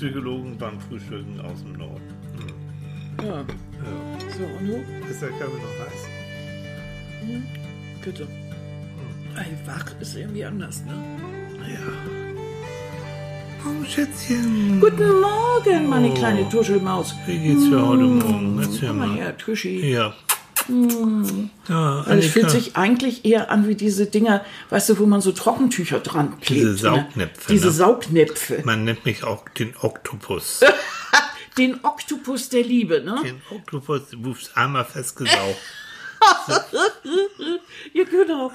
Psychologen beim Frühstücken aus dem Norden. Ja. Ja. So, und du? Ist der Kaffee noch heiß? Bitte. Ey, wach ist irgendwie anders, ne? Ja. Oh, Schätzchen. Guten Morgen, meine kleine Tuschelmaus. Wie geht's für heute Morgen? Erzähl Komm mal mal. her, Tuschi. Ja. Ja, es fühlt sich eigentlich eher an wie diese Dinger, weißt du, wo man so Trockentücher dran klebt. Diese ne? Saugnäpfe, Diese ne? Saugnäpfe. Man nennt mich auch den Oktopus. Den Oktopus der Liebe, ne? Den Oktopus, du wurdest einmal festgesaugt. Ja, genau.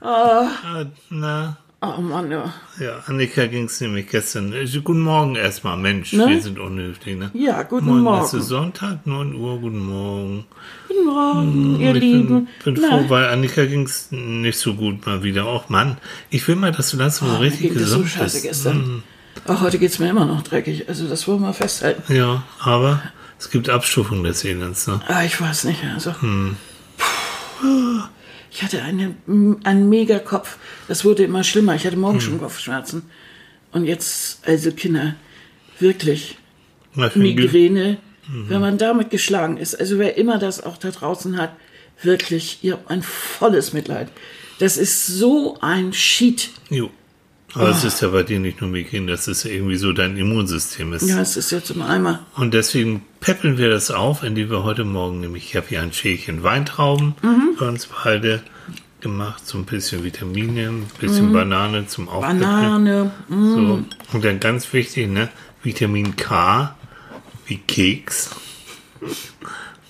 Ah, Na, Oh Mann, ja. ja, Annika ging's nämlich gestern. Äh, Guten Morgen erstmal, Mensch, Ne? wir sind unhöflich, ne? Ja, guten Morgen. Morgen. Es ist Sonntag, 9 Uhr, guten Morgen. Guten Morgen, ihr ich Lieben. bin, bin Na, froh, weil Annika ging's nicht so gut mal wieder. Auch Mann, ich will mal, dass du langsam so mir richtig ging das so gesund scheiße bist. gestern. Ach, heute geht's mir immer noch dreckig. Also das wollen wir festhalten. Ja, aber es gibt Abstufungen des Elends, ne? Ah, ich weiß nicht. Also. Hm. Puh. Ich hatte einen, einen Megakopf. Das wurde immer schlimmer. Ich hatte morgen Hm. schon Kopfschmerzen. Und jetzt, also Kinder, wirklich, Migräne, Mhm. wenn man damit geschlagen ist. Also wer immer das auch da draußen hat, wirklich, ihr habt ein volles Mitleid. Das ist so ein Sheet. Jo. Aber es ist ja bei dir nicht nur Migräne, das ist ja irgendwie so dein Immunsystem ist. Ja, es ist jetzt im Eimer. Und deswegen peppeln wir das auf, indem wir heute Morgen nämlich, ich habe hier ein Schälchen Weintrauben Mhm. für uns beide gemacht, so ein bisschen Vitamine, ein bisschen Mhm. Banane zum Aufpeppeln. Banane. mm. So. Und dann ganz wichtig, ne, Vitamin K, wie Keks.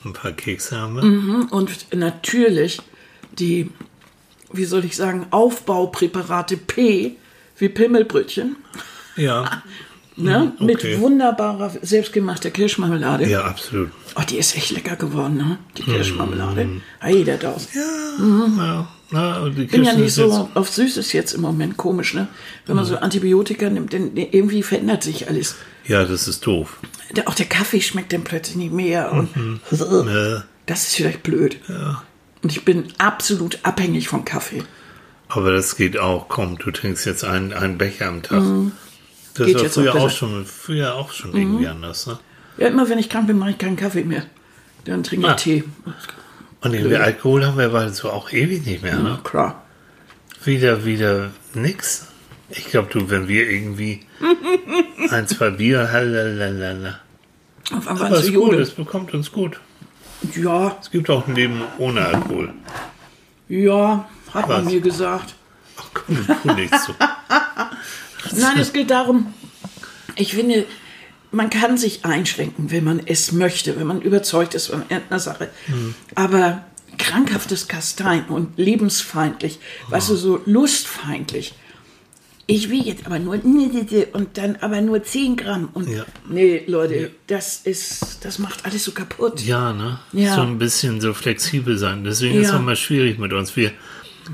Ein paar Kekse haben wir. Und natürlich die, wie soll ich sagen, Aufbaupräparate P, wie Pimmelbrötchen, Ja, ne? okay. mit wunderbarer, selbstgemachter Kirschmarmelade. ja, absolut. Oh, die ist echt lecker geworden, ne? die Kirschmarmelade. Hey, der Daus. Ja, na, und die Ich bin ja nicht so auf Süßes jetzt im Moment, komisch, ne? Wenn man so Antibiotika nimmt, denn irgendwie verändert sich alles. Ja, das ist doof. Der, auch der Kaffee schmeckt dann plötzlich nicht mehr und Äh, das ist vielleicht blöd. Und ich bin absolut abhängig vom Kaffee. Aber das geht auch. Komm, du trinkst jetzt einen, einen Becher am Tag. Das Mhm. Geht war früher auch auch, schon, früher auch schon irgendwie anders. Ne? Ja, immer wenn ich krank bin, mache ich keinen Kaffee mehr. Dann trinke ich Ah. Tee. Und irgendwie Alkohol haben wir beide so auch ewig nicht mehr. Ne? Klar. Wieder, wieder nix. Ich glaube, du, wenn wir irgendwie ein, zwei Bier, halalala. Auf einmal Aber es ist gut, es bekommt uns gut. Ja, Es gibt auch ein Leben ohne Alkohol. ja, hat man Was? mir gesagt. Ach komm, tu nicht so. Nein, es geht darum, ich finde, man kann sich einschränken, wenn man es möchte, wenn man überzeugt ist von irgendeiner Sache. Aber krankhaftes Kasteien und lebensfeindlich, weißt du, so lustfeindlich. Ich will jetzt aber nur und dann aber nur 10 Gramm. Und Ja. nee, Leute, das ist, das macht alles so kaputt. Ja, ne? Ja. So ein bisschen so flexibel sein. Deswegen ist es Ja. mal schwierig mit uns. Wir,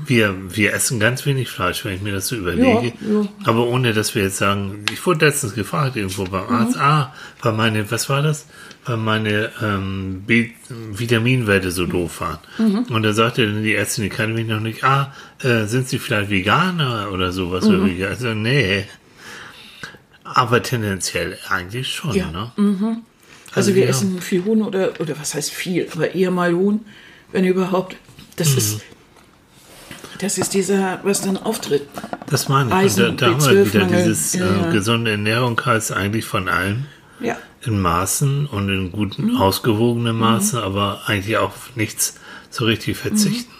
wir, wir essen ganz wenig Fleisch, wenn ich mir das so überlege. Ja, ja. Aber ohne, dass wir jetzt sagen, ich wurde letztens gefragt irgendwo beim Mhm. Arzt, ah, weil meine, was war das? Weil meine ähm, B Vitaminwerte so doof waren. Mhm. Und da sagte dann die Ärztin, die kannte mich noch nicht, ah, äh, sind Sie vielleicht Veganer oder sowas? Mhm. Also, nee. Aber tendenziell eigentlich schon, Ja. ne? Also wir ja. essen viel Huhn oder, oder was heißt viel, aber eher mal Huhn, wenn überhaupt. Das ist das ist dieser, was dann auftritt. Das meine ich. Eisen- und da, haben wir wieder B12-Mangel. dieses Ja, äh, ja. gesunde Ernährung heißt eigentlich von allem Ja. in Maßen und in guten, ausgewogenen Maßen, aber eigentlich auf nichts so richtig verzichten.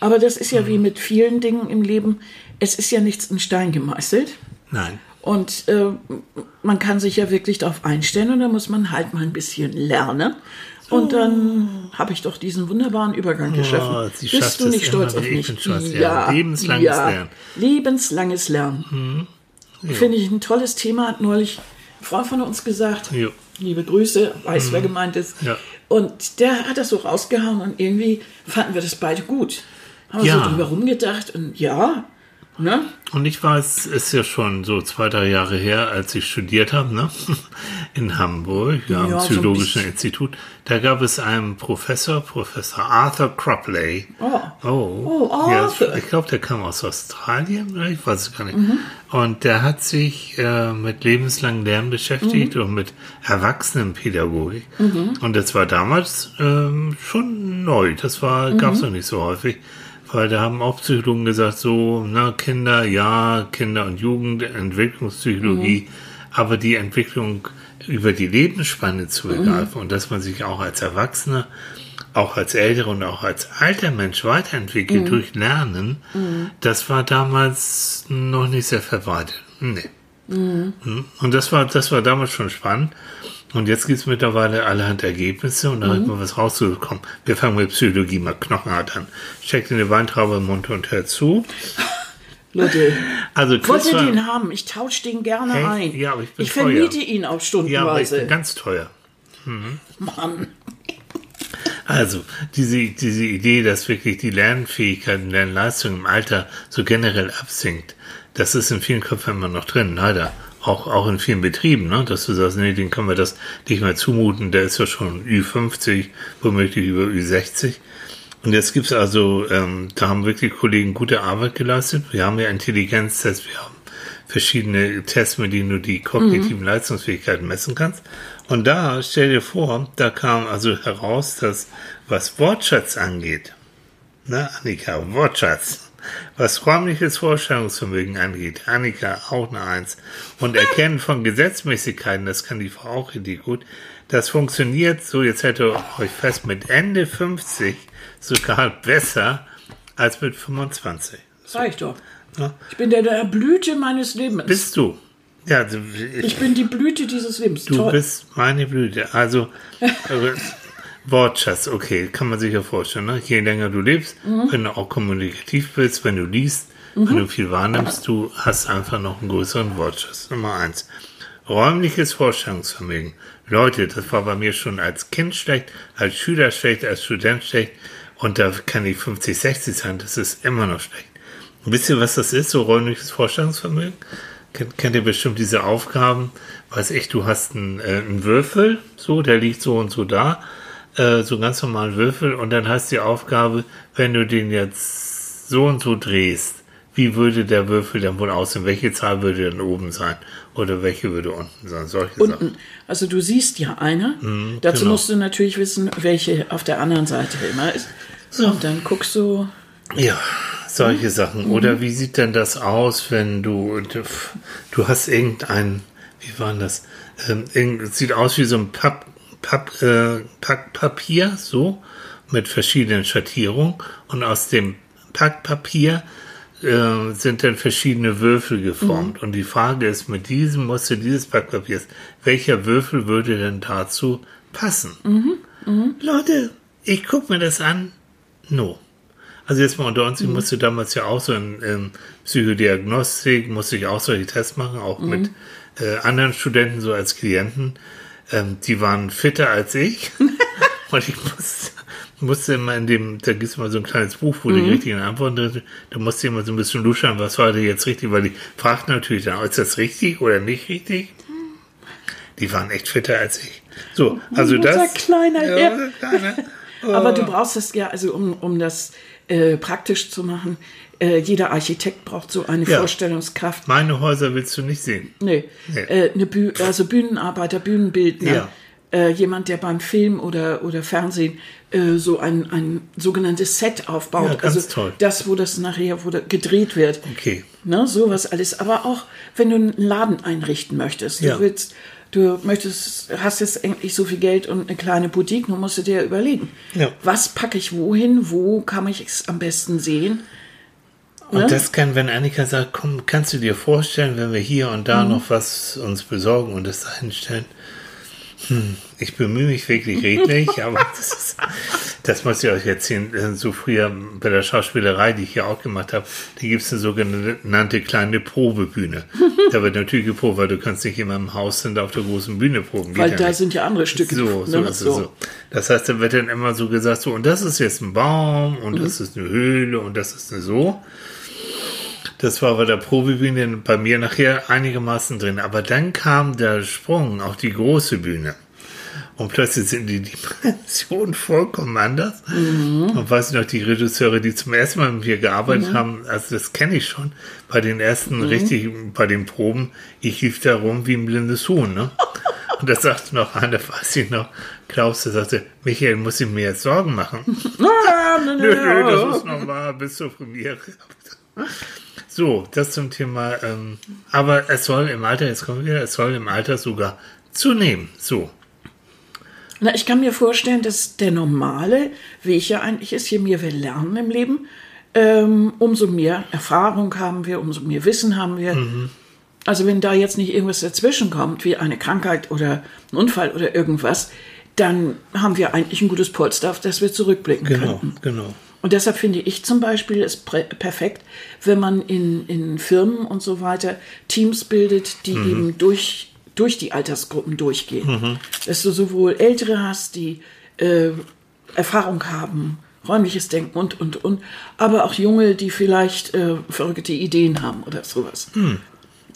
Aber das ist ja wie mit vielen Dingen im Leben. Es ist ja nichts in Stein gemeißelt. Nein. Und äh, man kann sich ja wirklich darauf einstellen und da muss man halt mal ein bisschen lernen. Und dann habe ich doch diesen wunderbaren Übergang geschaffen. sie Bist du nicht stolz auf mich? stolz, ja. Lebenslanges Lernen. Mhm. Lebenslanges Lernen. Finde ich ein tolles Thema, hat neulich eine Frau von uns gesagt. Jo. Liebe Grüße, weiß, wer gemeint ist. Mhm. Ja. Und der hat das so rausgehauen und irgendwie fanden wir das beide gut. Haben Ja. so drüber rumgedacht und ja, Ne? Und ich es ist ja schon so zwei, drei Jahre her, als ich studiert habe, ne? in Hamburg, ja, Ja, am so Psychologischen bisschen. Institut. Da gab es einen Professor, Professor Arthur Cropley. Oh. Oh, Oh, ja, Arthur. ich glaube, der kam aus Australien, oder? ich weiß es gar nicht. Mhm. Und der hat sich äh, mit lebenslangen Lernen beschäftigt Mhm. und mit Erwachsenenpädagogik. Und das war damals ähm, schon neu. Das war Mhm. gab es noch nicht so häufig. Weil da haben auch Psychologen gesagt, so, na, Kinder, ja, Kinder- und Jugend, Entwicklungspsychologie, aber die Entwicklung über die Lebensspanne zu begreifen und dass man sich auch als Erwachsener, auch als älterer und auch als alter Mensch weiterentwickelt durch Lernen, das war damals noch nicht sehr verbreitet. Nee. Mhm. Und das war, das war damals schon spannend. Und jetzt gibt es mittlerweile allerhand Ergebnisse und da hat man was rausgekommen. Wir fangen mit Psychologie mal knochenhart an. Steckt in eine Weintraube im Mund und hört zu. Leute, Also wollt Chris ihr war, den haben? Ich tausche den gerne Hey, ein. ja, aber ich bin ich vermiete teuer. ihn auch ja, aber ich stundenweise. bin ganz teuer. Mann. Also, diese, diese Idee, dass wirklich die Lernfähigkeit und Lernleistung im Alter so generell absinkt, das ist in vielen Köpfen immer noch drin, leider. Auch, auch in vielen Betrieben, ne? dass du sagst, nee, den können wir das nicht mehr zumuten, der ist ja schon Ü50, womöglich über Ü60. Und jetzt gibt's also, ähm, da haben wirklich Kollegen gute Arbeit geleistet. Wir haben ja Intelligenztests, wir haben verschiedene Tests, mit denen du die kognitiven Leistungsfähigkeiten messen kannst. Und da, stell dir vor, da kam also heraus, dass was Wortschatz angeht, na, Annika, Wortschatz, was räumliches Vorstellungsvermögen angeht, Annika auch eine Eins. Und Erkennen von Gesetzmäßigkeiten, das kann die Frau auch richtig gut. Das funktioniert so, jetzt hält ihr euch fest, mit Ende 50 sogar besser als mit 25. Sag ich doch. Ja. Ich bin der, der Blüte meines Lebens. Bist du? Ja, also, ich, ich bin die Blüte dieses Lebens. Du Toll. bist meine Blüte. Also, Wortschatz, okay, kann man sich ja vorstellen. Ne? Je länger du lebst, Mhm. wenn du auch kommunikativ bist, wenn du liest, wenn du viel wahrnimmst, du hast einfach noch einen größeren Wortschatz. Nummer eins. Räumliches Vorstellungsvermögen. Leute, das war bei mir schon als Kind schlecht, als Schüler schlecht, als Student schlecht. Und da kann ich 50, 60 sein, das ist immer noch schlecht. Wisst ihr, was das ist, so räumliches Vorstellungsvermögen? Kennt, kennt ihr bestimmt diese Aufgaben? Weiß ich, du hast einen, äh, einen Würfel, so, der liegt so und so da, äh, so ganz normalen Würfel, und dann heißt die Aufgabe, wenn du den jetzt so und so drehst, wie würde der Würfel dann wohl aussehen? Welche Zahl würde dann oben sein? Oder welche würde unten sein? Solche Sachen. Unten. Also du siehst ja eine. Dazu genau. musst du natürlich wissen, welche auf der anderen Seite immer ist. Und dann guckst du. Ja, solche Sachen. Mhm. Oder wie sieht denn das aus, wenn du, du hast irgendein, wie war denn das? Ähm, sieht aus wie so ein Papp, Papp, äh, Packpapier, so, mit verschiedenen Schattierungen. Und aus dem Packpapier äh, sind dann verschiedene Würfel geformt. Und die Frage ist, mit diesem Muster dieses Packpapiers, welcher Würfel würde denn dazu passen? Leute, ich guck mir das an. No. Also jetzt mal unter uns, ich musste damals ja auch so in, in Psychodiagnostik, musste ich auch solche Tests machen, auch mit äh, anderen Studenten so als Klienten. Ähm, die waren fitter als ich. Und ich musste, musste immer in dem, da gibt es mal so ein kleines Buch, wo die richtigen Antworten drin sind. Da musste ich immer so ein bisschen luschern, was war denn jetzt richtig, weil die fragten natürlich dann, ist das richtig oder nicht richtig? Die waren echt fitter als ich. So, also Unser das. kleiner ja, Herr. kleiner. Aber du brauchst das ja, also um, um das äh, praktisch zu machen, äh, jeder Architekt braucht so eine Ja. Vorstellungskraft. Meine Häuser willst du nicht sehen. Nee, Nee. Äh, eine Büh also Bühnenarbeiter, Bühnenbildner, Ja. äh, jemand, der beim Film oder, oder Fernsehen äh, so ein, ein sogenanntes Set aufbaut. Ja, ganz also toll. das, wo das nachher wo da gedreht wird. Okay. Ne, sowas alles. Aber auch, wenn du einen Laden einrichten möchtest, Ja. du willst, du möchtest, hast jetzt endlich so viel Geld und eine kleine Boutique, nun musst du dir überlegen, Ja. was packe ich wohin, wo kann ich es am besten sehen. Und Ne? das kann, wenn Annika sagt, komm, kannst du dir vorstellen, wenn wir hier und Mhm. da noch was uns besorgen und das dahin stellen? Hm, ich bemühe mich wirklich redlich, aber das, ist, das muss ich euch erzählen. Äh, So früher bei der Schauspielerei, die ich hier auch gemacht habe, da gibt es eine sogenannte kleine Probebühne. Da wird natürlich geprobt, weil du kannst nicht immer im Haus sind auf der großen Bühne proben. Weil da nicht. sind ja andere Stücke. So, so ne? ist es so. Das heißt, da wird dann immer so gesagt, so, und das ist jetzt ein Baum, und das Mhm. ist eine Höhle, und das ist eine so. Das war bei der Probebühne bei mir nachher einigermaßen drin. Aber dann kam der Sprung auf die große Bühne. Und plötzlich sind die Dimensionen vollkommen anders. Mhm. Und weiß ich noch, die Regisseure, die zum ersten Mal mit mir gearbeitet mhm. haben, also das kenne ich schon, bei den ersten mhm. richtig, bei den Proben, ich lief da rum wie ein blindes Huhn, ne? Und da sagte noch einer, weiß ich noch, Klaus, der sagte, Michael, muss ich mir jetzt Sorgen machen? nö, nö, das ist normal, bis zur Premiere. So, das zum Thema, ähm, aber es soll im Alter, jetzt kommen wir, es soll im Alter sogar zunehmen. So. Na, ich kann mir vorstellen, dass der normale Weg ja eigentlich ist, je mehr wir lernen im Leben, ähm, umso mehr Erfahrung haben wir, umso mehr Wissen haben wir. Mhm. Also wenn da jetzt nicht irgendwas dazwischen kommt, wie eine Krankheit oder ein Unfall oder irgendwas, dann haben wir eigentlich ein gutes Polster, auf das wir zurückblicken genau, können. Genau. Und deshalb finde ich zum Beispiel es perfekt, wenn man in, in Firmen und so weiter Teams bildet, die mhm. eben durch, durch die Altersgruppen durchgehen. Mhm. Dass du sowohl Ältere hast, die äh, Erfahrung haben, räumliches Denken und, und, und, aber auch Junge, die vielleicht äh, verrückte Ideen haben oder sowas. Mhm.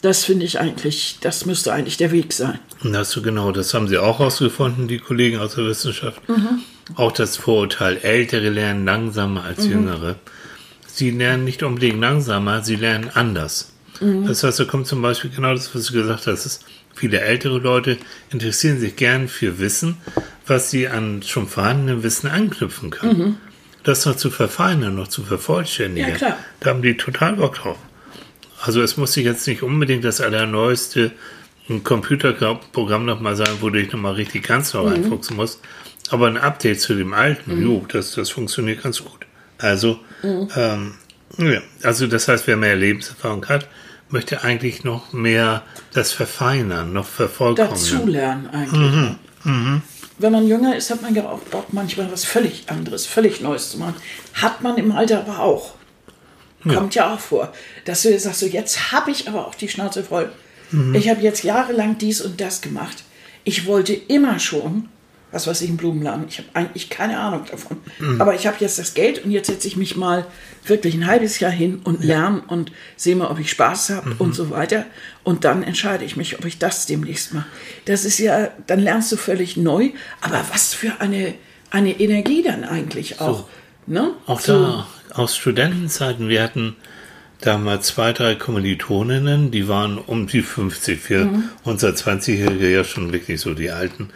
Das finde ich eigentlich, das müsste eigentlich der Weg sein. Das so genau, das haben sie auch herausgefunden, die Kollegen aus der Wissenschaft. Mhm. Auch das Vorurteil, Ältere lernen langsamer als mhm. Jüngere. Sie lernen nicht unbedingt langsamer, sie lernen anders. Mhm. Das heißt, da kommt zum Beispiel genau das, was du gesagt hast. Ist, viele ältere Leute interessieren sich gern für Wissen, was sie an schon vorhandenem Wissen anknüpfen können. Mhm. Das noch zu verfeinern, noch zu vervollständigen. Ja, klar. Da haben die total Bock drauf. Also es muss jetzt nicht unbedingt das allerneueste Computerprogramm nochmal sein, wo du dich nochmal richtig ganz neu mhm. reinfuchsen musst. Aber ein Update zu dem alten, mhm. jo, das, das funktioniert ganz gut. Also, mhm. ähm, ja, also das heißt, wer mehr Lebenserfahrung hat, möchte eigentlich noch mehr das verfeinern, noch vervollkommnen. Dazulernen eigentlich. Mhm. Mhm. Wenn man jünger ist, hat man ja auch Bock, manchmal was völlig anderes, völlig Neues zu machen. Hat man im Alter aber auch. Kommt ja, ja auch vor. Dass du sagst, so, jetzt habe ich aber auch die Schnauze voll. Mhm. Ich habe jetzt jahrelang dies und das gemacht. Ich wollte immer schon, was weiß ich, einen Blumenladen. Ich habe eigentlich keine Ahnung davon. Mhm. Aber ich habe jetzt das Geld und jetzt setze ich mich mal wirklich ein halbes Jahr hin und lerne und sehe mal, ob ich Spaß habe mhm. und so weiter. Und dann entscheide ich mich, ob ich das demnächst mache. Das ist ja, dann lernst du völlig neu. Aber was für eine, eine Energie dann eigentlich auch. So. Ne? Auch so. da aus Studentenzeiten, wir hatten damals zwei, drei Kommilitoninnen, die waren um die 50, für mhm. unser 20-Jährige ja schon wirklich so die Alten.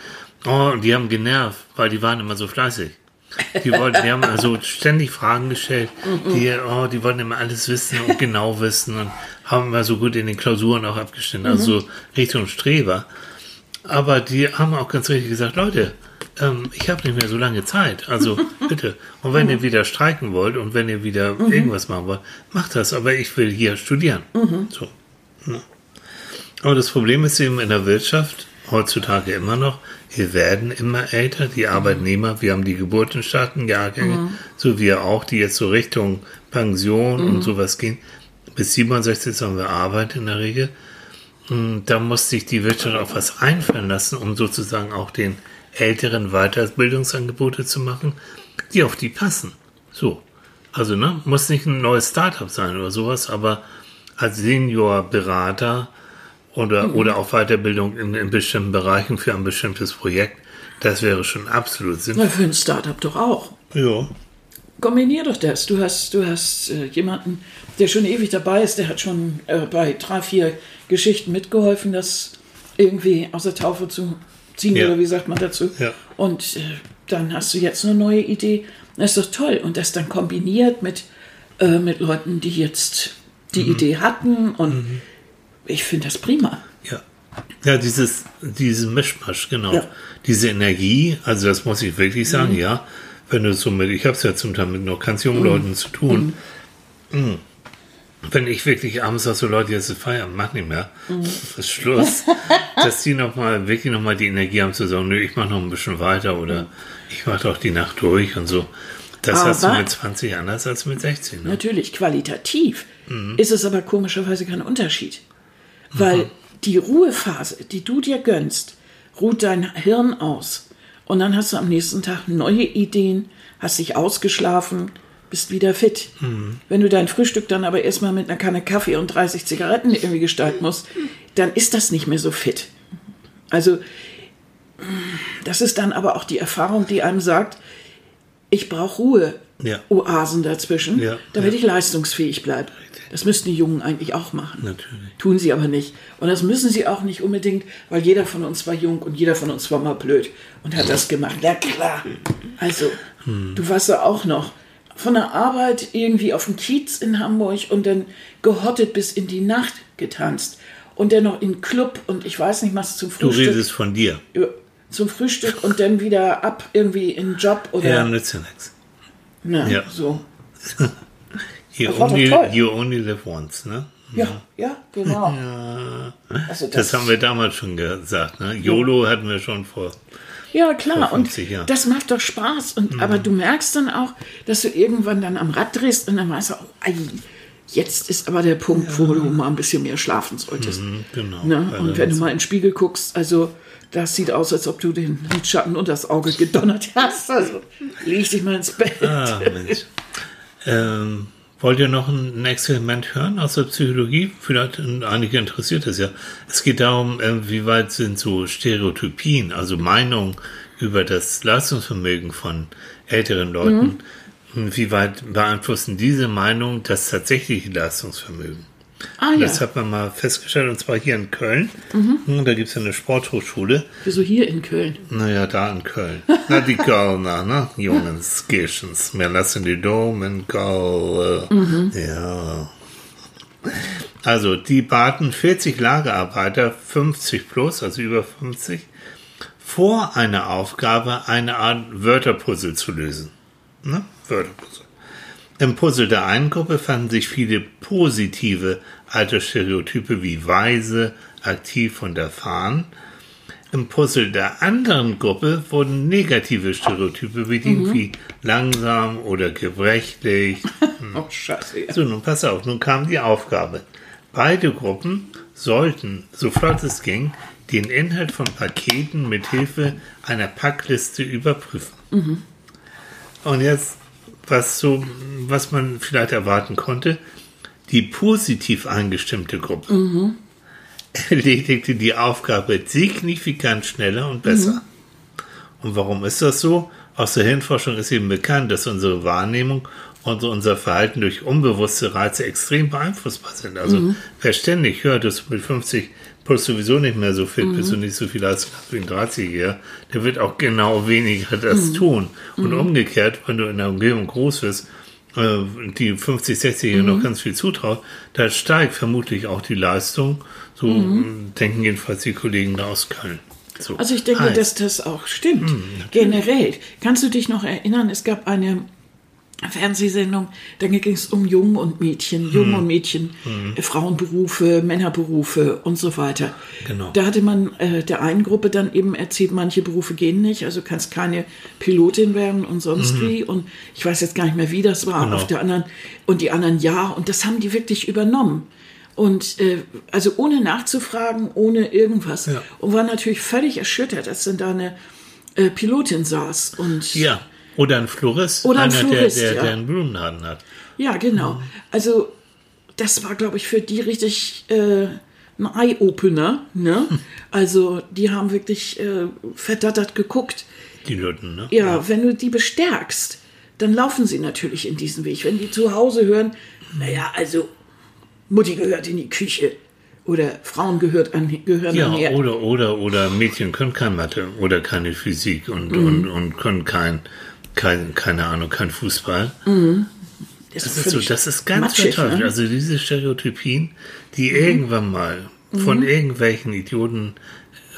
Oh, die haben genervt, weil die waren immer so fleißig. Die wollten, die haben also ständig Fragen gestellt, die, oh, die wollten immer alles wissen und genau wissen und haben immer so gut in den Klausuren auch abgestimmt, also. Richtung Streber. Aber die haben auch ganz richtig gesagt, Leute, ähm, ich habe nicht mehr so lange Zeit. Also bitte. Und wenn ihr wieder streiken wollt und wenn ihr wieder irgendwas machen wollt, macht das. Aber ich will hier studieren. So. Ja. Aber das Problem ist eben in der Wirtschaft heutzutage immer noch, wir werden immer älter, die Arbeitnehmer, wir haben die Geburtenstartenjahrgänge, mhm. so wie auch, die jetzt so Richtung Pension und mhm. sowas gehen. Bis 67 sollen wir arbeiten in der Regel. Und da muss sich die Wirtschaft auch was einfallen lassen, um sozusagen auch den älteren Weiterbildungsangebote zu machen, die auf die passen. So. Also, ne, muss nicht ein neues Startup sein oder sowas, aber als Seniorberater oder, mhm. oder auch Weiterbildung in, in bestimmten Bereichen für ein bestimmtes Projekt, das wäre schon absolut sinnvoll. Na, für ein Startup doch auch. Ja. Kombinier doch das. Du hast, du hast äh, jemanden, der schon ewig dabei ist, der hat schon äh, bei drei, vier Geschichten mitgeholfen, das irgendwie aus der Taufe zu ziehen ja. oder wie sagt man dazu. Ja. Und äh, dann hast du jetzt eine neue Idee. Das ist doch toll. Und das dann kombiniert mit, äh, mit Leuten, die jetzt die mhm. Idee hatten. Und mhm. Ich finde das prima. Ja. Ja, dieses, dieses Mischmasch, genau. Ja. Diese Energie, also das muss ich wirklich sagen, mhm. ja. Wenn du so mit, ich habe es ja zum Teil mit noch ganz jungen mhm. Leuten zu tun. Mhm. Mhm wenn ich wirklich abends sage, so Leute, jetzt ist Feierabend, mach nicht mehr, mhm. das ist Schluss, dass die nochmal, wirklich nochmal die Energie haben zu sagen, nö, ich mach noch ein bisschen weiter oder ich mach doch die Nacht durch und so. Das aber hast du mit 20 anders als mit 16. Ne? Natürlich, qualitativ mhm. ist es aber komischerweise kein Unterschied. Weil die Ruhephase, die du dir gönnst, ruht dein Hirn aus. Und dann hast du am nächsten Tag neue Ideen, hast dich ausgeschlafen, bist wieder fit. Mhm. Wenn du dein Frühstück dann aber erstmal mit einer Kanne Kaffee und 30 Zigaretten irgendwie gestalten musst, dann ist das nicht mehr so fit. Also, das ist dann aber auch die Erfahrung, die einem sagt, ich brauche Ruhe. Oasen dazwischen, damit ich leistungsfähig bleibe. Das müssten die Jungen eigentlich auch machen. Natürlich. Tun sie aber nicht. Und das müssen sie auch nicht unbedingt, weil jeder von uns war jung und jeder von uns war mal blöd und hat das gemacht. Ja klar. Also, du warst ja auch noch von der Arbeit irgendwie auf dem Kiez in Hamburg und dann gehottet bis in die Nacht getanzt. Und dann noch in Club und ich weiß nicht, was zum Du Frühstück. redest von dir. Zum Frühstück und dann wieder ab irgendwie in Job oder Ja, nützt ja nichts. Na, ja. so. You Das only, you only live once, ne? Ja, ja, genau. Also Das haben wir damals schon gesagt, ne? YOLO hatten wir schon vor. Ja, klar. Vor Und 50 Jahren. das macht doch Spaß. Und, Mhm. Aber du merkst dann auch, dass du irgendwann dann am Rad drehst und dann weißt du, oh, ei, jetzt ist aber der Punkt, wo du mal ein bisschen mehr schlafen solltest. Genau. Ne? Und wenn du mal in den Spiegel guckst, also das sieht aus, als ob du den Lidschatten unter das Auge gedonnert hast. Also leg dich mal ins Bett. Ah, Mensch. ähm, wollt ihr noch ein, Experiment hören aus der Psychologie? Vielleicht einige interessiert es ja. Es geht darum, äh, wie weit sind so Stereotypien, also Meinungen über das Leistungsvermögen von älteren Leuten, Mhm. wie weit beeinflussen diese Meinungen das tatsächliche Leistungsvermögen? Ah ja, Das hat man mal festgestellt, und zwar hier in Köln. Mhm. Hm, Da gibt es eine Sporthochschule. wieso hier in Köln? Naja, da in Köln. Na, die Kölner, ne? Jungens, Kirchens. Wir lassen die Dom in Köln. Ja. Also, die baten 40 Lagerarbeiter, 50 plus, also über 50, vor einer Aufgabe eine Art Wörterpuzzle zu lösen. Ne? Wörterpuzzle. Im Puzzle der einen Gruppe fanden sich viele positive Altersstereotype wie weise, aktiv und erfahren. Im Puzzle der anderen Gruppe wurden negative Stereotype bedient, wie langsam oder gebrechlich. Oh, scheiße. Ja. So, nun pass auf, nun kam die Aufgabe. Beide Gruppen sollten, so flott es ging, den Inhalt von Paketen mit Hilfe einer Packliste überprüfen. Und jetzt, was so, was man vielleicht erwarten konnte, die positiv eingestimmte Gruppe erledigte die Aufgabe signifikant schneller und besser. Und warum ist das so? Aus der Hirnforschung ist eben bekannt, dass unsere Wahrnehmung und unser Verhalten durch unbewusste Reize extrem beeinflussbar sind. Also wer ständig hört, dass mit 50 plus sowieso nicht mehr so fit bist und nicht so viel Leistung hast wie ein 30-Jähriger, der wird auch genau weniger das tun. Und umgekehrt, wenn du in der Umgebung groß bist, äh, die 50, 60-Jährigen noch ganz viel zutraut, da steigt vermutlich auch die Leistung. So äh, denken jedenfalls die Kollegen da aus Köln. So. Also ich denke, Heißt, dass das auch stimmt. Generell. Kannst du dich noch erinnern, es gab eine Fernsehsendung, da ging es um Jungen und Mädchen, Jungen und Mädchen, äh, Frauenberufe, Männerberufe und so weiter. Genau. Da hatte man äh, der einen Gruppe dann eben erzählt, manche Berufe gehen nicht, also kannst keine Pilotin werden und sonst wie. Und ich weiß jetzt gar nicht mehr, wie das war Genau. auf der anderen. Und die anderen ja. Und das haben die wirklich übernommen. Und äh, also ohne nachzufragen, ohne irgendwas. Ja. Und war natürlich völlig erschüttert, als dann da eine äh, Pilotin saß. Und Ja, oder ein Florist, Oder ein einer, Florist, der, der, ja. der einen Blumenladen hat. Ja, genau. Also das war, glaube ich, für die richtig äh, ein Eye-Opener. Ne? Also die haben wirklich äh, verdattert geguckt. Die Lütten, ne? Ja, wenn du die bestärkst, dann laufen sie natürlich in diesen Weg. Wenn die zu Hause hören, naja, also Mutti gehört in die Küche oder Frauen gehört an, gehören Ja, an oder, oder, oder Mädchen können kein Mathe oder keine Physik und, Mhm. und, und können kein, kein, keine Ahnung, kein Fußball. Das Das ist, so, das ist ganz matschig, verteufelt. ne? Also diese Stereotypien, die irgendwann mal von Mhm. irgendwelchen Idioten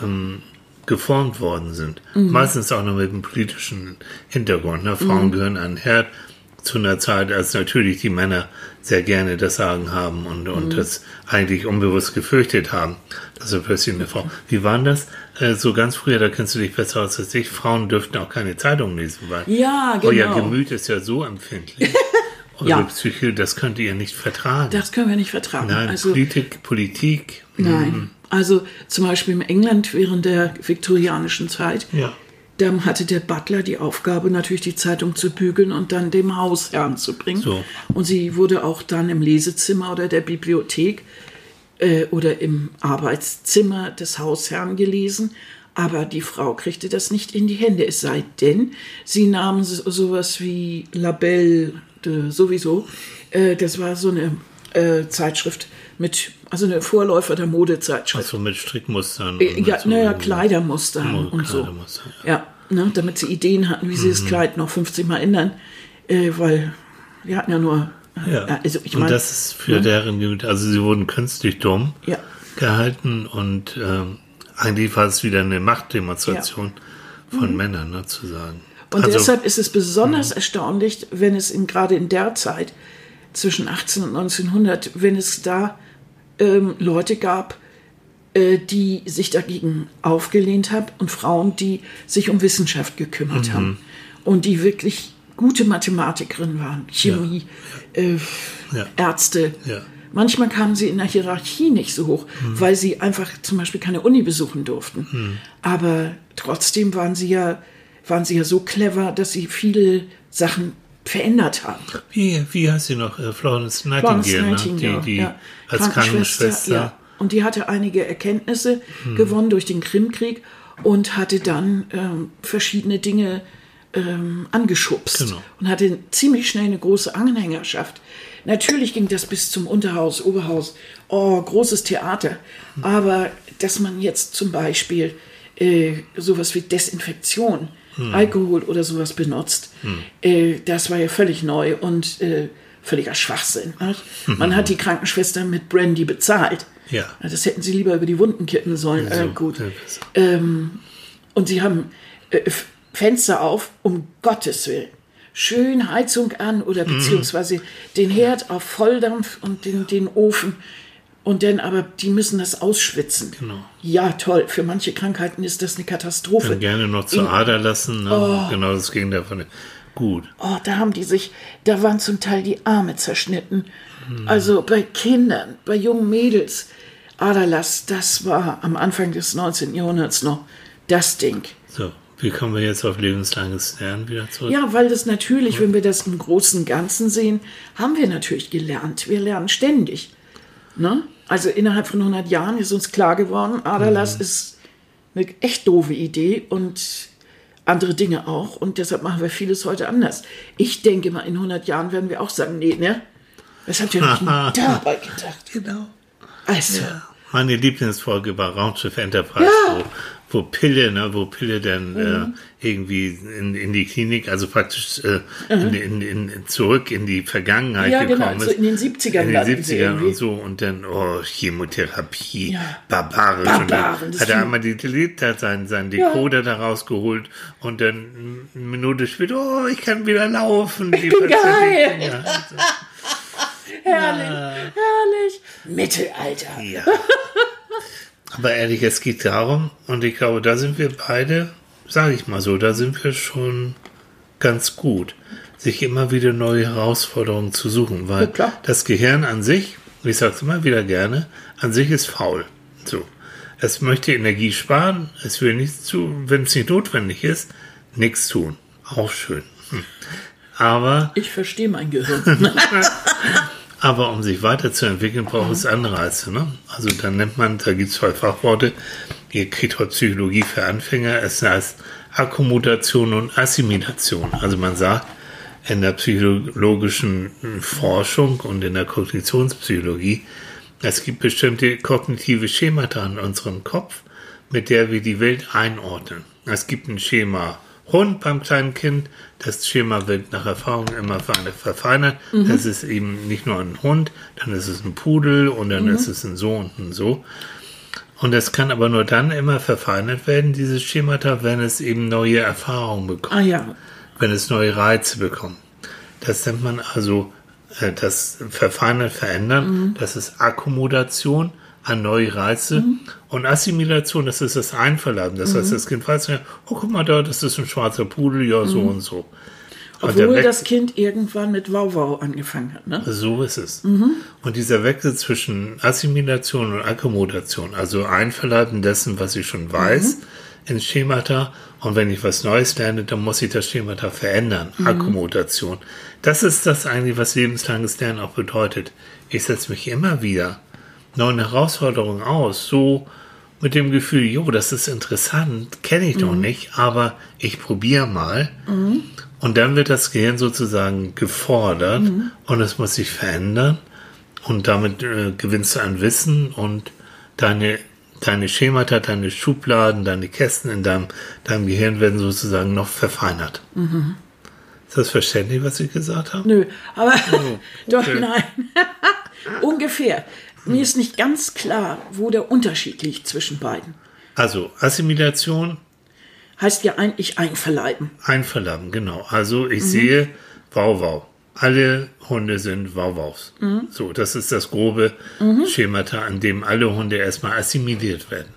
ähm, geformt worden sind. Mhm. Meistens auch noch mit einem politischen Hintergrund. Ne? Frauen gehören an den Herd zu einer Zeit, als natürlich die Männer sehr gerne das Sagen haben und, Mhm. und das eigentlich unbewusst gefürchtet haben, er plötzlich eine Frau. Wie war das? Äh, so ganz früher, da kennst du dich besser aus als ich, Frauen dürften auch keine Zeitung lesen, weil Ja, euer genau. Gemüt ist ja so empfindlich. Eure Ja. Psyche, das könnt ihr nicht vertragen. Das können wir nicht vertragen. Nein, also, Politik, Politik. Nein. Also zum Beispiel in England während der viktorianischen Zeit, Ja. Dann hatte der Butler die Aufgabe, natürlich die Zeitung zu bügeln und dann dem Hausherrn zu bringen. So. Und sie wurde auch dann im Lesezimmer oder der Bibliothek äh, oder im Arbeitszimmer des Hausherrn gelesen. Aber die Frau kriegte das nicht in die Hände, es sei denn, sie nahm so, sowas wie Labelle de, sowieso. Äh, das war so eine äh, Zeitschrift mit, also eine Vorläufer der Modezeitschrift. Also mit Strickmustern. Äh, und ja, so- naja, Kleidermuster Oh, und so. Kleidermuster, Ja, ne, damit sie Ideen hatten, wie sie Mhm. das Kleid noch 50 Mal ändern. Äh, weil wir hatten ja nur. Ja. äh, Also ich und meine. das ist für deren Gemüt, also sie wurden künstlich dumm Ja. gehalten und ähm, eigentlich war es wieder eine Machtdemonstration von Männern, ne, zu sagen. Mhm. Und also, deshalb ist es besonders erstaunlich, wenn es in, gerade in der Zeit zwischen 18 und 1900, wenn es da ähm, Leute gab, äh, die sich dagegen aufgelehnt haben und Frauen, die sich um Wissenschaft gekümmert Mhm. haben und die wirklich gute Mathematikerinnen waren, Chemie, Äh, Ja. Ärzte. Ja. Manchmal kamen sie in der Hierarchie nicht so hoch, weil sie einfach zum Beispiel keine Uni besuchen durften. Aber trotzdem waren sie ja, waren sie ja so clever, dass sie viele Sachen verändert haben. Wie, wie heißt sie noch? Äh, Florence Florence Nightingale, Nightingale, ne? die, die ja. als Krankenschwester. ja. Und die hatte einige Erkenntnisse gewonnen durch den Krimkrieg und hatte dann ähm, verschiedene Dinge ähm, angeschubst Genau. und hatte ziemlich schnell eine große Anhängerschaft. Natürlich ging das bis zum Unterhaus, Oberhaus, oh, großes Theater. Aber dass man jetzt zum Beispiel äh, sowas wie Desinfektion, Alkohol oder sowas benutzt, äh, das war ja völlig neu und äh, völliger Schwachsinn. Nicht? Man hat die Krankenschwester mit Brandy bezahlt. Ja. Das hätten sie lieber über die Wunden kippen sollen. Äh, So, gut. das- Und sie haben äh, Fenster auf, um Gottes Willen. Schön Heizung an oder Mhm. beziehungsweise den Herd auf Volldampf und den, den Ofen. Und dann aber, die müssen das ausschwitzen. Genau. Ja, toll. Für manche Krankheiten ist das eine Katastrophe. Dann gerne noch zur In- Ader lassen. Ne? Genau das Gegenteil von der. Gut. Oh, da haben die sich, da waren zum Teil die Arme zerschnitten. Also bei Kindern, bei jungen Mädels. Aderlass, das war am Anfang des 19. Jahrhunderts noch das Ding. So, wie kommen wir jetzt auf lebenslanges Lernen wieder zurück? Ja, weil das natürlich, wenn wir das im großen Ganzen sehen, haben wir natürlich gelernt. Wir lernen ständig. Ne? Also innerhalb von 100 Jahren ist uns klar geworden, Aderlass ist eine echt doofe Idee und andere Dinge auch. Und deshalb machen wir vieles heute anders. Ich denke mal, in 100 Jahren werden wir auch sagen, nee, ne? Was habt ihr nicht dabei gedacht? Genau. Also, Meine Lieblingsfolge war Raumschiff Enterprise, Ja. Mhm. wo, wo Pille, ne, wo Pille dann äh, irgendwie in, in die Klinik, also praktisch äh, in, in, in, zurück in die Vergangenheit Mhm. Ja, genau, gekommen so ist. in den 70ern In den landen sie 70ern irgendwie. und so und dann, oh, Chemotherapie, Ja. barbarisch. Barbaren, und dann hat er einmal die Delete, hat seinen, seinen Decoder da rausgeholt und dann eine Minute später, oh, ich kann wieder laufen. Die bin geil. Ja, herrlich, herrlich. Mittelalter. Ja. Aber ehrlich, es geht darum, und ich glaube, da sind wir beide, sage ich mal so, da sind wir schon ganz gut, sich immer wieder neue Herausforderungen zu suchen, weil Ja, das Gehirn an sich, ich sage es immer wieder gerne, an sich ist faul. So. Es möchte Energie sparen, es will nichts zu, wenn es nicht notwendig ist, nichts tun. Auch schön. Hm. Aber Ich verstehe mein Gehirn. aber um sich weiterzuentwickeln, braucht es Anreize. Ne? Also dann nennt man, da gibt es zwei Fachworte, ihr kriegt heute Psychologie für Anfänger, es heißt Akkommodation und Assimilation. Also man sagt, in der psychologischen Forschung und in der Kognitionspsychologie, es gibt bestimmte kognitive Schemata in unserem Kopf, mit der wir die Welt einordnen. Es gibt ein Schema Hund beim kleinen Kind. Das Schema wird nach Erfahrung immer verfeinert. Das ist eben nicht nur ein Hund, dann ist es ein Pudel und dann ist es ein so und ein so. Und das kann aber nur dann immer verfeinert werden, dieses Schemata, wenn es eben neue Erfahrungen bekommt ah ja, wenn es neue Reize bekommt. Das nennt man also äh, das Verfeinern, Verändern. Das ist Akkommodation an neue Reize. Und Assimilation, das ist das Einverleiben. Das heißt, das Kind weiß ja, oh, guck mal da, das ist ein schwarzer Pudel, ja, so und so. Und der obwohl das Kind irgendwann mit Wauwau angefangen hat. Ne? so ist es. Und dieser Wechsel zwischen Assimilation und Akkommodation, also Einverleiben dessen, was ich schon weiß, ins Schemata und wenn ich was Neues lerne, dann muss ich das Schemata verändern. Akkommodation. Das ist das eigentlich, was lebenslanges Lernen auch bedeutet. Ich setze mich immer wieder neuen Herausforderungen aus, so mit dem Gefühl, jo, das ist interessant, kenne ich noch nicht, aber ich probiere mal. Und dann wird das Gehirn sozusagen gefordert und es muss sich verändern und damit äh, gewinnst du an Wissen und deine, deine Schemata, deine Schubladen, deine Kästen in deinem, deinem Gehirn werden sozusagen noch verfeinert. Ist das verständlich, was ich gesagt habe? Nö, aber doch okay. nein. Ungefähr. Mir ist nicht ganz klar, wo der Unterschied liegt zwischen beiden. Also Assimilation, Heißt ja eigentlich einverleiben. Einverleiben, genau. Also ich sehe Wauwau. Alle Hunde sind Wauwaus. So, das ist das grobe Schemata, an dem alle Hunde erstmal assimiliert werden.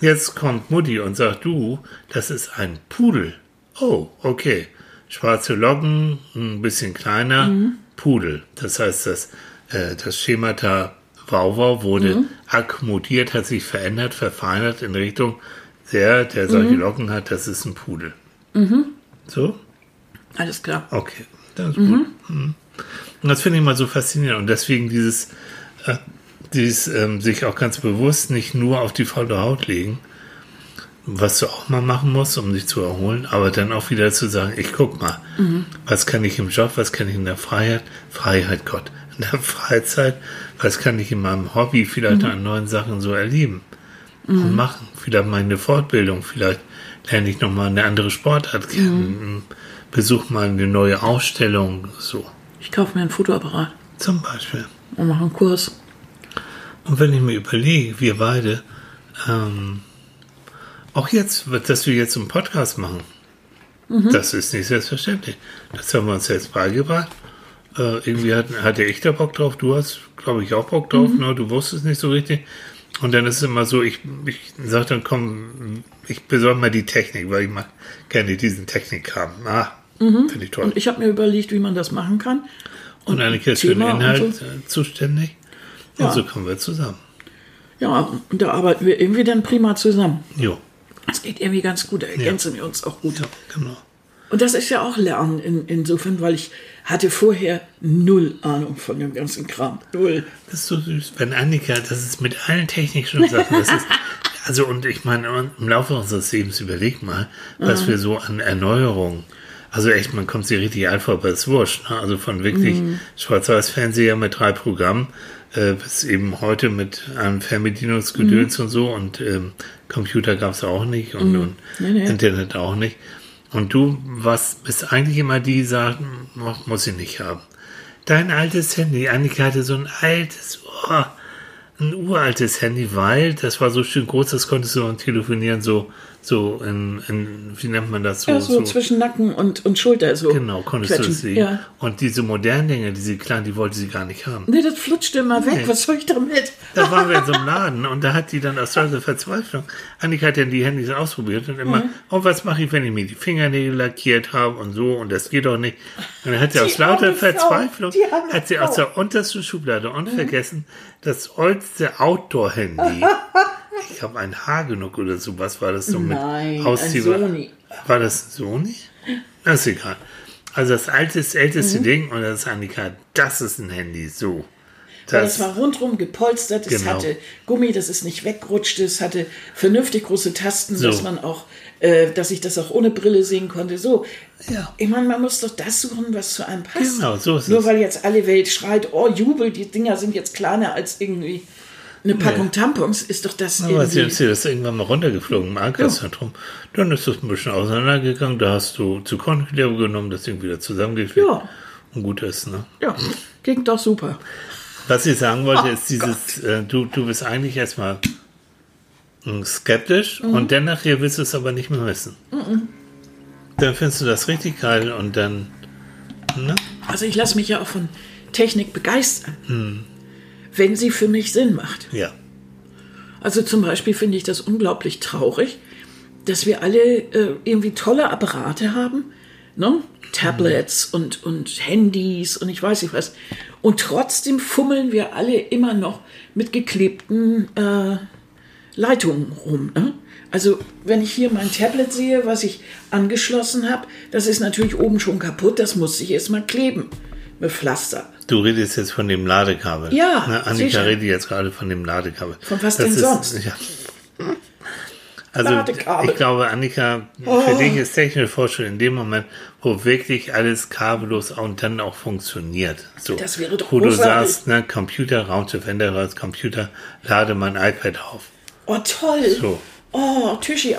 Jetzt kommt Mutti und sagt, du, das ist ein Pudel. Oh, okay. Schwarze Locken, ein bisschen kleiner, Pudel. Das heißt, das, äh, das Schemata Wauwau wurde akkommodiert, hat sich verändert, verfeinert in Richtung, der, der solche Locken hat, das ist ein Pudel. So? Alles klar. Okay, das ist gut. Mhm. Und das finde ich mal so faszinierend. Und deswegen dieses, äh, dieses ähm, sich auch ganz bewusst nicht nur auf die faule Haut legen, was du auch mal machen musst, um dich zu erholen, aber dann auch wieder zu sagen, ich guck mal, was kann ich im Job, was kann ich in der Freiheit, Freiheit Gott, in der Freizeit, was kann ich in meinem Hobby vielleicht an neuen Sachen so erleben und machen. Vielleicht meine Fortbildung, vielleicht lerne ich nochmal eine andere Sportart kennen, besuch mal eine neue Ausstellung, so Ich kaufe mir einen Fotoapparat zum Beispiel. und mache einen Kurs. Und wenn ich mir überlege, wir beide, ähm, auch jetzt, dass wir jetzt einen Podcast machen, das ist nicht selbstverständlich. Das haben wir uns jetzt beigebracht. Äh, irgendwie hat, hatte ich da Bock drauf, du hast, glaube ich, auch Bock drauf, ne? du wusstest nicht so richtig. Und dann ist es immer so, ich, ich sage dann, komm, ich besorge mal die Technik, weil ich mag gerne diesen Technikkram. Ah, finde ich toll. Und ich habe mir überlegt, wie man das machen kann. Und Annika ist für den und Inhalt so. äh, zuständig. Ja. Und so kommen wir zusammen. Ja, und da arbeiten wir irgendwie dann prima zusammen. Jo, Es geht irgendwie ganz gut, da ergänzen wir uns auch gut. ja, genau. Und das ist ja auch Lernen in, insofern, weil ich hatte vorher null Ahnung von dem ganzen Kram. Null. Das ist so süß. Wenn Annika, das ist mit allen technischen Sachen, das ist, also und ich meine, im Laufe unseres Lebens überleg mal, was wir so an Erneuerung, also echt, man kommt sich richtig alt vor, aber es ist wurscht, ne? also von wirklich Schwarz-Weiß-Fernseher mit drei Programmen, äh, bis eben heute mit einem Fernbedienungsgedöns und so und ähm, Computer gab es auch nicht und, und Nee, nee. Internet auch nicht. Und du was bist eigentlich immer die, die "Oh, muss ich nicht haben. Dein altes Handy, Annika hatte so ein altes, oh, ein uraltes Handy, weil das war so schön groß, das konntest du dann telefonieren, so, so in, in wie nennt man das so? Ja, so, zwischen Nacken und, und Schulter so. Genau, konntest du quetschen. das sehen. Ja. Und diese modernen Dinge, diese kleinen, die wollte sie gar nicht haben. Nee, das flutschte immer weg. Nee. Was soll ich damit? Da waren wir in so einem Laden und da hat die dann aus lauter Verzweiflung, Annika hat dann die Handys ausprobiert und immer, Mhm. oh, was mache ich, wenn ich mir die Fingernägel lackiert habe und so und das geht doch nicht. Und dann hat sie aus lauter Verzweiflung, die hat sie aus der untersten Schublade unvergessen das oldste Outdoor-Handy. Ich glaube, ein Hagenuk oder so, was war das so mit Nein, ein Ausziehbar- Sony. War das ein Sony? Das ist egal. Also das altes, älteste Mhm. Ding und das ist Annika, das ist ein Handy, so. Weil das war rundrum gepolstert, es Genau. hatte Gummi, dass es nicht wegrutscht, es hatte vernünftig große Tasten, So. dass man auch, äh, dass ich das auch ohne Brille sehen konnte. So. Ja. Ich meine, man muss doch das suchen, was zu einem passt. Genau, so ist Nur es. weil jetzt alle Welt schreit, oh Jubel, die Dinger sind jetzt kleiner als irgendwie eine Packung Tampons, ist doch das Aber sie irgendwie. ist dir das irgendwann mal runtergeflogen im Ankerzentrum. Dann ist das ein bisschen auseinandergegangen. Da hast du zu Kornkleber genommen, das Ding wieder zusammengeklebt. Ja. Und gut ist, ne? Ja, ging doch super. Was ich sagen wollte, Oh ist dieses, äh, du, du bist eigentlich erstmal mm, skeptisch Mhm. und dann nachher willst du es aber nicht mehr wissen. Dann findest du das richtig geil und dann, ne? Also ich lasse mich ja auch von Technik begeistern, Hm. wenn sie für mich Sinn macht. Ja. Also zum Beispiel finde ich das unglaublich traurig, dass wir alle äh, irgendwie tolle Apparate haben, ne? Tablets und, und Handys und ich weiß nicht was. Und trotzdem fummeln wir alle immer noch mit geklebten äh, Leitungen rum. Ne? Also wenn ich hier mein Tablet sehe, was ich angeschlossen habe, das ist natürlich oben schon kaputt, das muss ich erstmal kleben mit Pflaster. Du redest jetzt von dem Ladekabel. Ja, Ne, Annika sicher. redet jetzt gerade von dem Ladekabel. Von was Das denn ist, sonst? Ja. Also Ladekabel. ich glaube, Annika, für dich ist technische Forschung in dem Moment, wo wirklich alles kabellos und dann auch funktioniert. So, Das wäre doch Wo du großartig. sagst, ne, Computer, Raumschiff Enterprise, Computer, lade mein iPad auf. Oh, toll. So. Oh, Tischi.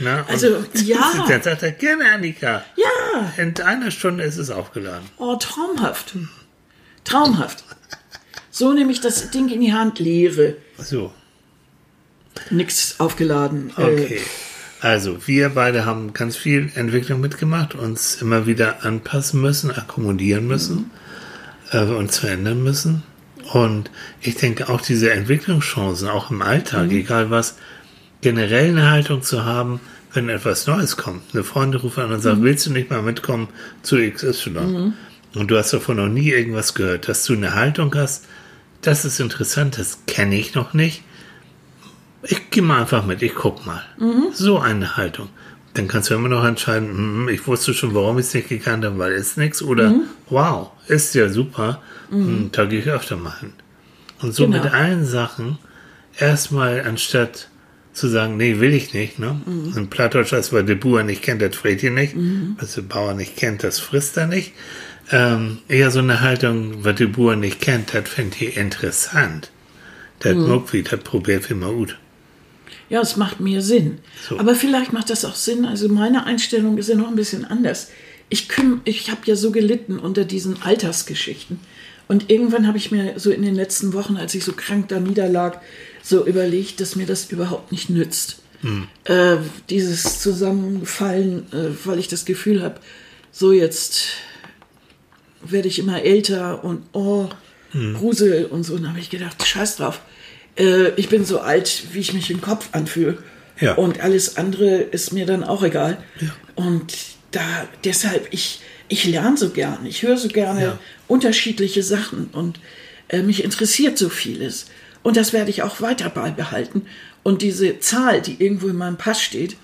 Ne? Und Also, ja. Dann sagt er, gerne Annika. Ja. In einer Stunde ist es aufgeladen. Oh, traumhaft. Traumhaft. So nehme ich das Ding in die Hand, leere. So. Nichts aufgeladen. Okay. Äh, Also, wir beide haben ganz viel Entwicklung mitgemacht, uns immer wieder anpassen müssen, akkumulieren müssen, äh, uns verändern müssen. Und ich denke auch diese Entwicklungschancen, auch im Alltag, egal was, generell eine Haltung zu haben, wenn etwas Neues kommt. Eine Freundin ruft an und sagt, willst du nicht mal mitkommen zu XY? Und du hast davon noch nie irgendwas gehört, dass du eine Haltung hast, das ist interessant, das kenne ich noch nicht. Ich gehe mal einfach mit, ich guck mal. So eine Haltung. Dann kannst du immer noch entscheiden, hm, ich wusste schon, warum ich es nicht gekannt habe, weil ist nichts. Oder wow, ist ja super, hm, da gehe ich öfter mal hin. Und so Genau. mit allen Sachen erstmal anstatt zu sagen, nee, will ich nicht. Ne? Ein Plattdeutsch heißt, weil der Bauer nicht kennt, das frisst ihr nicht. Was der Bauer nicht kennt, das frisst er nicht. Ähm, eher so eine Haltung, was der Bauer nicht kennt, das findet ihr interessant. Das mhm. das probiert wir mal gut. Ja, es macht mir Sinn. So. Aber vielleicht macht das auch Sinn. Also meine Einstellung ist ja noch ein bisschen anders. Ich, ich habe ja so gelitten unter diesen Altersgeschichten. Und irgendwann habe ich mir so in den letzten Wochen, als ich so krank da niederlag, so überlegt, dass mir das überhaupt nicht nützt. Äh, dieses Zusammenfallen, äh, weil ich das Gefühl habe, so jetzt werde ich immer älter und oh, Grusel und so. Und dann habe ich gedacht, scheiß drauf. Äh, ich bin so alt, wie ich mich im Kopf anfühle. Ja. Und alles andere ist mir dann auch egal. Und da deshalb, ich, ich lerne so gern. Ich höre so gerne Ja. unterschiedliche Sachen und äh, mich interessiert so vieles. Und das werde ich auch weiter beibehalten. Und diese Zahl, die irgendwo in meinem Pass steht,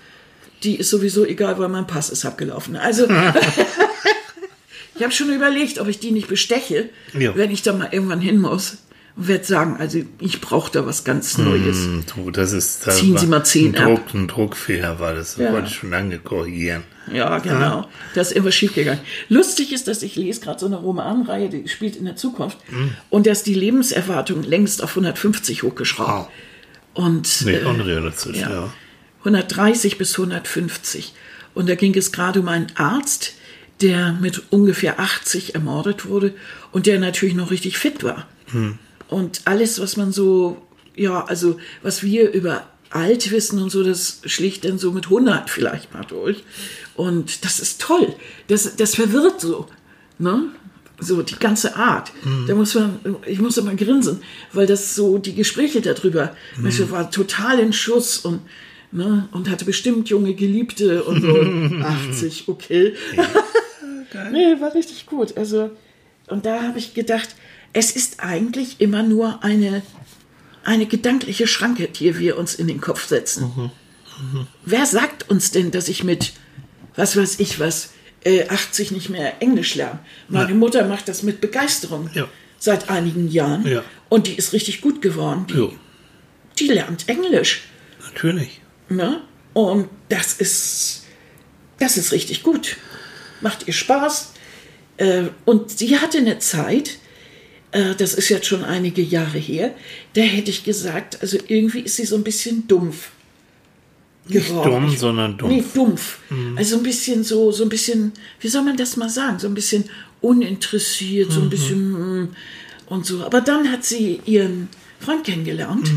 die ist sowieso egal, weil mein Pass ist abgelaufen. Also ich habe schon überlegt, ob ich die nicht besteche, Ja. wenn ich da mal irgendwann hin muss. Und werde sagen, also ich brauche da was ganz Neues. Hm, Du, das ist, das Ziehen Sie mal zehn ein, ab. Druck, ein Druckfehler war das. Das Ja. wollte ich schon lange korrigieren. Ja, genau. Da ist irgendwas schiefgegangen. Lustig ist, dass ich lese gerade so eine Romanreihe, die spielt in der Zukunft. Hm. Und da ist die Lebenserwartung längst auf 150 hochgeschraubt. Und Nicht äh, unrealistisch, ja. ja. 130 bis 150. Und da ging es gerade um einen Arzt, der mit ungefähr 80 ermordet wurde und der natürlich noch richtig fit war. Und alles, was man so, ja, also was wir über alt wissen und so, das schlicht dann so mit 100 vielleicht mal durch. Und das ist toll. Das, das verwirrt so. Ne? So die ganze Art. Da muss man, ich muss immer grinsen, weil das so, die Gespräche darüber, weißt du, war total in Schuss und, ne, und hatte bestimmt junge Geliebte und so 80, okay. nee, war richtig gut. Also, und da habe ich gedacht, es ist eigentlich immer nur eine, eine gedankliche Schranke, die wir uns in den Kopf setzen. Wer sagt uns denn, dass ich mit, was weiß ich was, äh, 80 nicht mehr Englisch lerne? Meine Ja. Mutter macht das mit Begeisterung Ja. seit einigen Jahren. Ja. Und die ist richtig gut geworden. Die, die lernt Englisch. natürlich. Ne? Und das ist, das ist richtig gut. Macht ihr Spaß. Äh, und sie hatte eine Zeit, das ist jetzt schon einige Jahre her, da hätte ich gesagt, also irgendwie ist sie so ein bisschen dumpf Nicht geworden. dumm, Ich- sondern dumpf. Nee, dumpf. Also ein bisschen so, so ein bisschen, wie soll man das mal sagen, so ein bisschen uninteressiert, so ein bisschen mm, und so. Aber dann hat sie ihren Freund kennengelernt.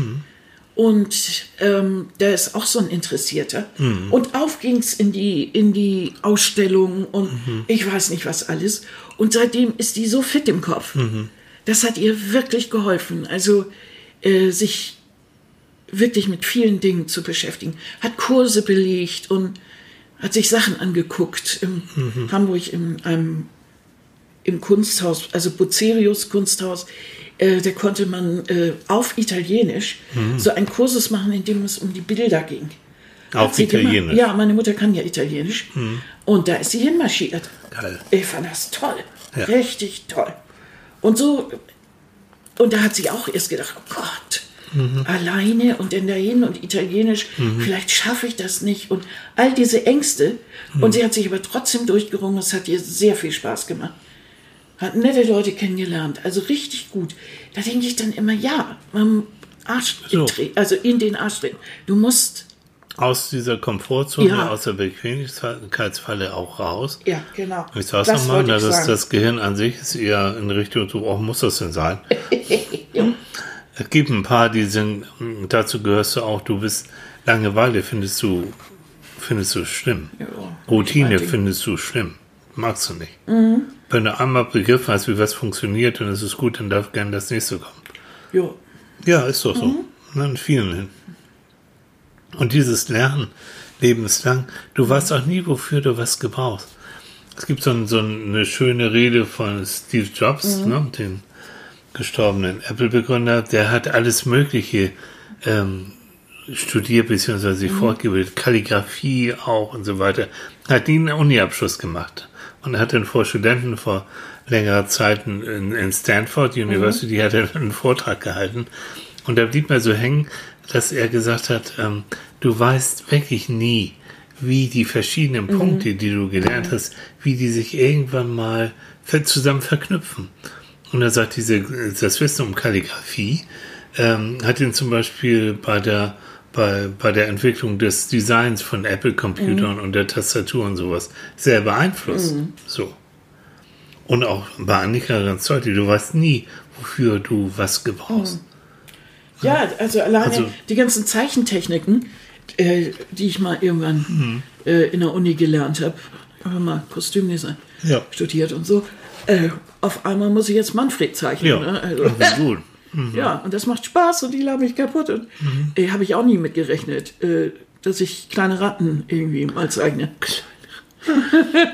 Und ähm, der ist auch so ein Interessierter. Und auf ging's in die, in die Ausstellung und ich weiß nicht was alles. Und seitdem ist die so fit im Kopf. Das hat ihr wirklich geholfen. Also äh, sich wirklich mit vielen Dingen zu beschäftigen. Hat Kurse belegt und hat sich Sachen angeguckt. In Hamburg in einem im Kunsthaus, also Bucerius Kunsthaus, äh, da konnte man äh, auf Italienisch Mhm. so einen Kursus machen, in dem es um die Bilder ging. Auf. Italienisch? Mhm. Ja, meine Mutter kann ja Italienisch. Und da ist sie hinmarschiert. Geil. Ich fand das toll. Ja. Richtig toll. Und so, und da hat sie auch erst gedacht, oh Gott, Mhm. alleine und dann dahin und Italienisch, vielleicht schaffe ich das nicht. Und all diese Ängste. Mhm. Und sie hat sich aber trotzdem durchgerungen. Es hat ihr sehr viel Spaß gemacht. Hat nette Leute kennengelernt. Also richtig gut. Da denke ich dann immer, ja, man Arsch So. also in den Arsch treten. Du musst, Aus dieser Komfortzone, Ja. aus der Bequemlichkeitsfalle auch raus. ja, genau. Ich sag's Das nochmal, das, sagen. das Gehirn an sich ist eher in Richtung so, oh, muss das denn sein? Es gibt ein paar, die sind, dazu gehörst du auch, du bist, Langeweile findest du, findest du schlimm. Ja, Routine findest du schlimm. Magst du nicht. Mhm. Wenn du einmal begriffen hast, wie was funktioniert, dann ist es gut, dann darf gerne das nächste kommen. Ja, Ja, ist doch so. Mhm. In vielen hin. Und dieses Lernen lebenslang, du weißt auch nie, wofür du was gebrauchst. Es gibt so, ein, so eine schöne Rede von Steve Jobs, Mhm. ne, dem gestorbenen Apple-Begründer, der hat alles Mögliche ähm, studiert bzw. sich Mhm. fortgebildet, Kalligrafie auch und so weiter. Hat nie einen Uni-Abschluss gemacht und hat dann vor Studenten vor längerer Zeit in, in Stanford University hat er einen Vortrag gehalten und da blieb mir so hängen, dass er gesagt hat, ähm, du weißt wirklich nie, wie die verschiedenen Punkte, die du gelernt hast, wie die sich irgendwann mal zusammen verknüpfen. Und er sagt, diese, das Wissen um Kalligrafie ähm, hat ihn zum Beispiel bei der, bei, bei der Entwicklung des Designs von Apple-Computern und der Tastatur und sowas sehr beeinflusst. So. Und auch bei Annika deutlich, du weißt nie, wofür du was gebrauchst. Ja, also alleine Also- die ganzen Zeichentechniken, äh, die ich mal irgendwann äh, in der Uni gelernt habe, habe mal Kostümdesign Ja. studiert und so. Äh, auf einmal muss ich jetzt Manfred zeichnen. Ja, Ne? Also, also gut. ja, und das macht Spaß und die lachen mich kaputt. Und äh, habe ich auch nie mitgerechnet, äh, dass ich kleine Ratten irgendwie mal zeichne.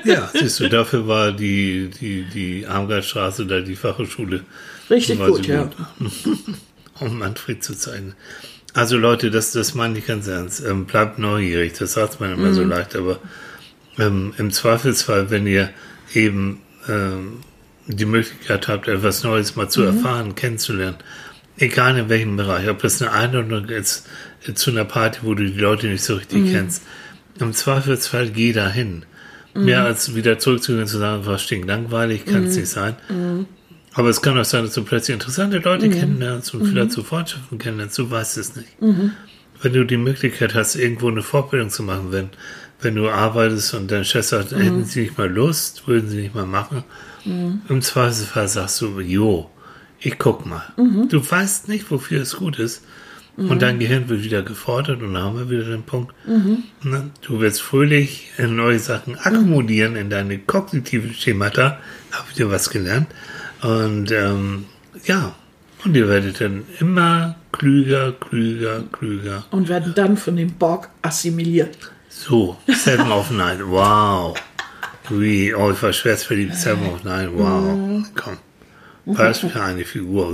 Ja, siehst du, dafür war die, die, die Armgardstraße da die Fachhochschule. Richtig so gut, ja. um Manfred zu zeigen. Also Leute, das, das meine ich ganz ernst. Ähm, bleibt neugierig, das sagt man immer Mhm. so leicht, aber ähm, im Zweifelsfall, wenn ihr eben ähm, die Möglichkeit habt, etwas Neues mal Mhm. zu erfahren, kennenzulernen, egal in welchem Bereich, ob das eine Einladung ist äh, zu einer Party, wo du die Leute nicht so richtig Mhm. kennst, im Zweifelsfall geh dahin. Mehr als wieder zurückzugehen und zu sagen, was stinkt langweilig, kann Mhm. es nicht sein. Aber es kann auch sein, dass du plötzlich interessante Leute kennenlernst und vielleicht zu Freundschaften kennenlernst. Du weißt es nicht. Wenn du die Möglichkeit hast, irgendwo eine Fortbildung zu machen, wenn, wenn du arbeitest und dein Chef sagt, hätten sie nicht mal Lust, würden sie nicht mal machen. Im Zweifelsfall sagst du, jo, ich guck mal. Du weißt nicht, wofür es gut ist. Und dein Gehirn wird wieder gefordert und da haben wir wieder den Punkt. Ne? Du wirst fröhlich in neue Sachen akkumulieren in deine kognitiven Schemata. Hab wieder was gelernt. Und ähm, ja, und ihr werdet dann immer klüger, klüger, klüger. Und werden dann von dem Borg assimiliert. So, Seven of Nine, wow. Wie, oh, ich war schwer verliebt, Seven of Nine, wow. Komm, was für eine Figur.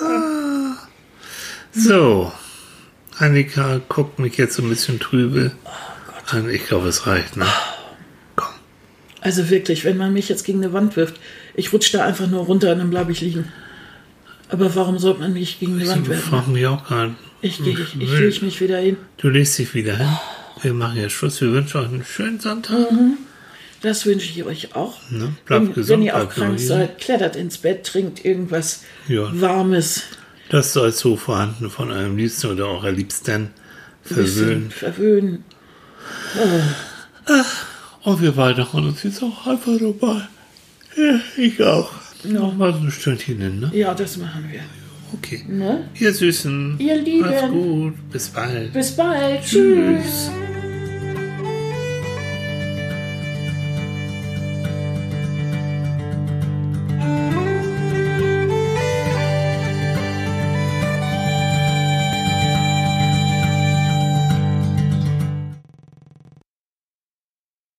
Ah. So, Annika guckt mich jetzt so ein bisschen trübe. an. Ich glaube, es reicht, ne? Komm. Also wirklich, wenn man mich jetzt gegen eine Wand wirft, ich rutsche da einfach nur runter und dann bleibe ich liegen. Aber warum sollte man mich gegen eine Wand Ich werfen? frage mich auch gerade. Ich, gehe- ich, ich lege mich wieder hin. Du legst dich wieder hin. Wir machen jetzt Schluss. Wir wünschen euch einen schönen Sonntag. Das wünsche ich euch auch. Ne? Bleibt wenn, gesund. wenn ihr auch krank seid, klettert ins Bett, trinkt irgendwas Ja. Warmes. Das soll so vorhanden von eurem Liebsten oder eurer Liebsten verwöhnen. Verwöhnen. Und wir beide haben uns jetzt auch einfach nochmal. Ja, ich auch. Nochmal so ein Stündchen ne? Ja, das machen wir. Okay. Ne? Ihr Süßen. Ihr Lieben. Macht's gut. Bis bald. Bis bald. Tschüss.